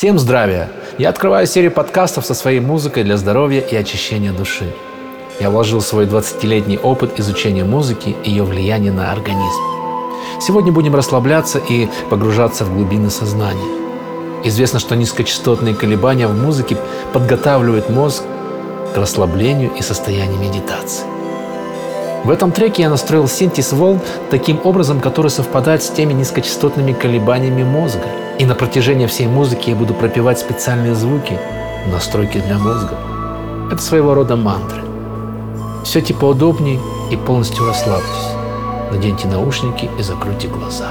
Всем здравия! Я открываю серию подкастов со своей музыкой для здоровья и очищения души. Я вложил свой 20-летний опыт изучения музыки и ее влияния на организм. Сегодня будем расслабляться и погружаться в глубины сознания. Известно, что низкочастотные колебания в музыке подготавливают мозг к расслаблению и состоянию медитации. В этом треке я настроил синтез волн таким образом, который совпадает с теми низкочастотными колебаниями мозга. И на протяжении всей музыки я буду пропевать специальные звуки, настройки для мозга. Это своего рода мантры. Сядьте поудобнее и полностью расслабьтесь. Наденьте наушники и закройте глаза.